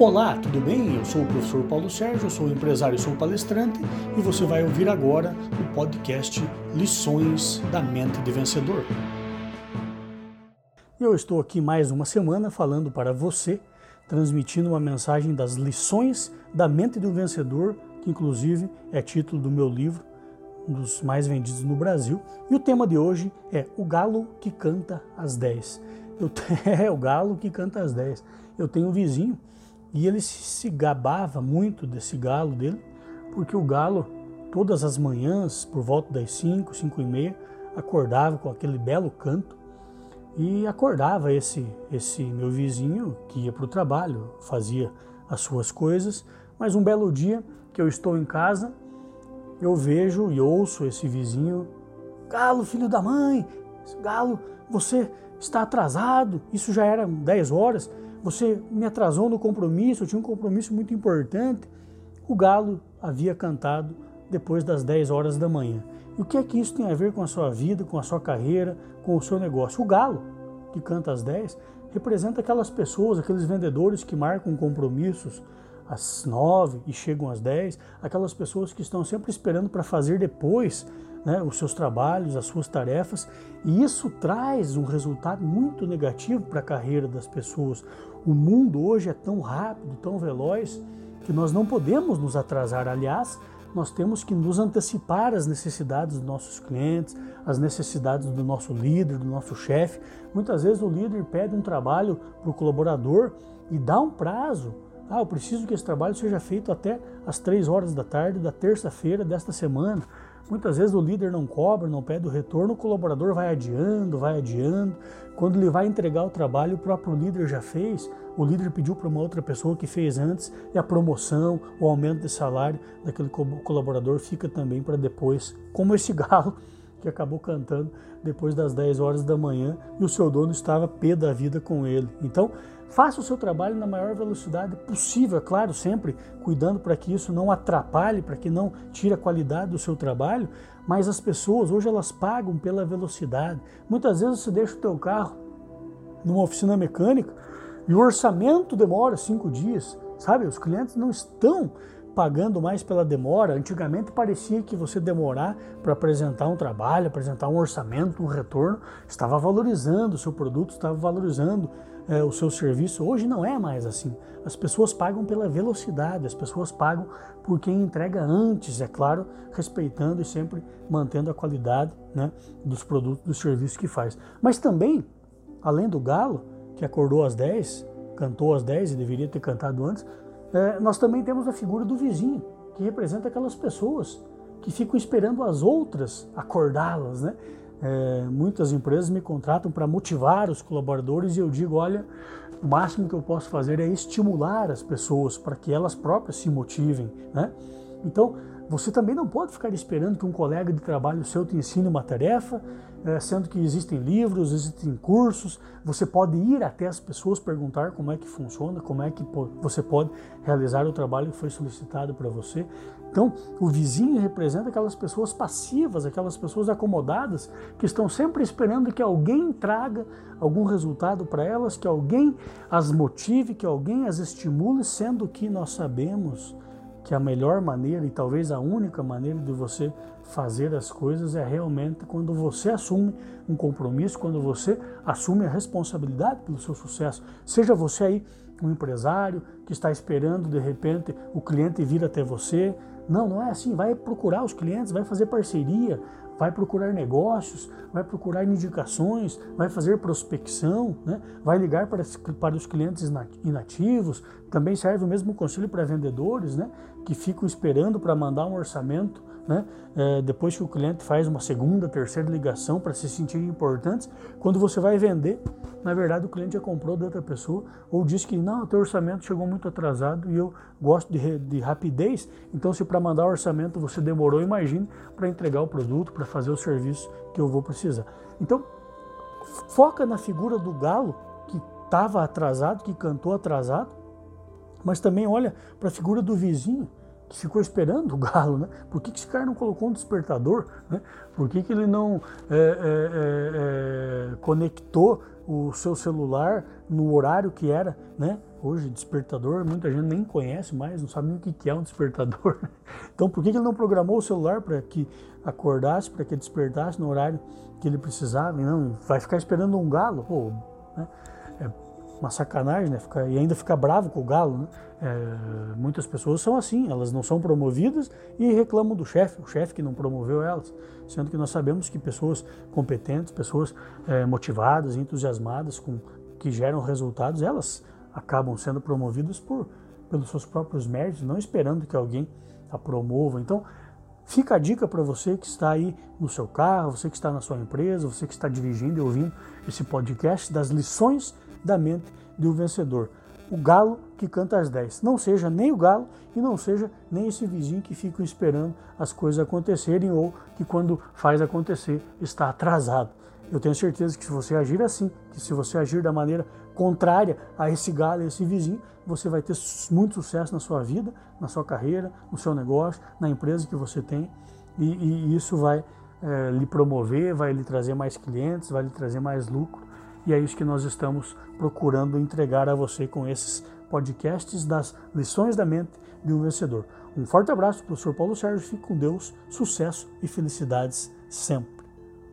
Olá, tudo bem? Eu sou o professor Paulo Sérgio, sou empresário sou palestrante e você vai ouvir agora o podcast Lições da Mente de Vencedor. Eu estou aqui mais uma semana falando para você, transmitindo uma mensagem das lições da mente do vencedor, que inclusive é título do meu livro, um dos mais vendidos no Brasil. E o tema de hoje é O Galo que Canta às 10. Eu, é o galo que canta às 10. Eu tenho um vizinho e ele se gabava muito desse galo dele, porque o galo, todas as manhãs, por volta das 5, 5 e meia, acordava com aquele belo canto e acordava esse, esse meu vizinho que ia para o trabalho, fazia as suas coisas, mas um belo dia que eu estou em casa, eu vejo e ouço esse vizinho, Galo, filho da mãe, Galo, você está atrasado, isso já era 10 horas, você me atrasou no compromisso, eu tinha um compromisso muito importante. O galo havia cantado depois das 10 horas da manhã. E o que é que isso tem a ver com a sua vida, com a sua carreira, com o seu negócio? O galo, que canta às 10, representa aquelas pessoas, aqueles vendedores que marcam compromissos às 9 e chegam às 10, aquelas pessoas que estão sempre esperando para fazer depois né, os seus trabalhos, as suas tarefas, e isso traz um resultado muito negativo para a carreira das pessoas. O mundo hoje é tão rápido, tão veloz, que nós não podemos nos atrasar. Aliás, nós temos que nos antecipar às necessidades dos nossos clientes, às necessidades do nosso líder, do nosso chefe. Muitas vezes o líder pede um trabalho para o colaborador e dá um prazo. Ah, eu preciso que esse trabalho seja feito até as três horas da tarde da terça-feira desta semana. Muitas vezes o líder não cobra, não pede o retorno, o colaborador vai adiando, vai adiando. Quando ele vai entregar o trabalho, o próprio líder já fez, o líder pediu para uma outra pessoa que fez antes, e a promoção, o aumento de salário daquele colaborador fica também para depois, como esse galo que acabou cantando depois das 10 horas da manhã e o seu dono estava pé da vida com ele. Então, Faça o seu trabalho na maior velocidade possível, é claro, sempre cuidando para que isso não atrapalhe, para que não tire a qualidade do seu trabalho, mas as pessoas hoje elas pagam pela velocidade. Muitas vezes você deixa o teu carro numa oficina mecânica e o orçamento demora cinco dias, sabe? Os clientes não estão pagando mais pela demora. Antigamente parecia que você demorar para apresentar um trabalho, apresentar um orçamento, um retorno, estava valorizando o seu produto, estava valorizando é, o seu serviço. Hoje não é mais assim. As pessoas pagam pela velocidade, as pessoas pagam por quem entrega antes, é claro, respeitando e sempre mantendo a qualidade né, dos produtos, dos serviços que faz. Mas também, além do galo, que acordou às 10, cantou às 10 e deveria ter cantado antes, nós também temos a figura do vizinho, que representa aquelas pessoas que ficam esperando as outras acordá-las, né? É, muitas empresas me contratam para motivar os colaboradores e eu digo, olha, o máximo que eu posso fazer é estimular as pessoas para que elas próprias se motivem, né? Então, você também não pode ficar esperando que um colega de trabalho seu te ensine uma tarefa, é, sendo que existem livros, existem cursos, você pode ir até as pessoas perguntar como é que funciona, como é que você pode realizar o trabalho que foi solicitado para você. Então, o vizinho representa aquelas pessoas passivas, aquelas pessoas acomodadas que estão sempre esperando que alguém traga algum resultado para elas, que alguém as motive, que alguém as estimule, sendo que nós sabemos que a melhor maneira e talvez a única maneira de você fazer as coisas é realmente quando você assume um compromisso, quando você assume a responsabilidade pelo seu sucesso. Seja você aí um empresário que está esperando de repente o cliente vir até você. Não, não é assim. Vai procurar os clientes, vai fazer parceria, vai procurar negócios, vai procurar indicações, vai fazer prospecção, né? vai ligar para, para os clientes inativos. Também serve o mesmo conselho para vendedores, né? que ficam esperando para mandar um orçamento né? É, depois que o cliente faz uma segunda, terceira ligação para se sentir importantes, quando você vai vender, na verdade o cliente já comprou de outra pessoa ou disse que não, o teu orçamento chegou muito atrasado e eu gosto de, de rapidez, então se para mandar o orçamento você demorou, imagine para entregar o produto, para fazer o serviço que eu vou precisar. Então, foca na figura do galo que estava atrasado, que cantou atrasado, mas também olha para a figura do vizinho ficou esperando o galo, né? Por que, que esse cara não colocou um despertador, né? Por que, que ele não é, é, é, é conectou o seu celular no horário que era, né? Hoje, despertador, muita gente nem conhece mais, não sabe nem o que é um despertador. Então, por que ele não programou o celular para que acordasse, para que despertasse no horário que ele precisava? Não, vai ficar esperando um galo? Pô, né? Uma sacanagem, né? Ficar, e ainda ficar bravo com o galo, né? É, muitas pessoas são assim, elas não são promovidas e reclamam do chefe, o chefe que não promoveu elas. Sendo que nós sabemos que pessoas competentes, pessoas é, motivadas, entusiasmadas, com, que geram resultados, elas acabam sendo promovidas por, pelos seus próprios méritos, não esperando que alguém a promova. Então, fica a dica para você que está aí no seu carro, você que está na sua empresa, você que está dirigindo e ouvindo esse podcast das lições da mente de um vencedor. O galo que canta às 10. Não seja nem o galo e não seja nem esse vizinho que fica esperando as coisas acontecerem ou que quando faz acontecer está atrasado. Eu tenho certeza que se você agir assim, que se você agir da maneira contrária a esse galo, a esse vizinho, você vai ter muito sucesso na sua vida, na sua carreira, no seu negócio, na empresa que você tem. E, e isso vai é, lhe promover, vai lhe trazer mais clientes, vai lhe trazer mais lucro. E é isso que nós estamos procurando entregar a você com esses podcasts das lições da mente de um vencedor. Um forte abraço, professor Paulo Sérgio. Fique com Deus, sucesso e felicidades sempre.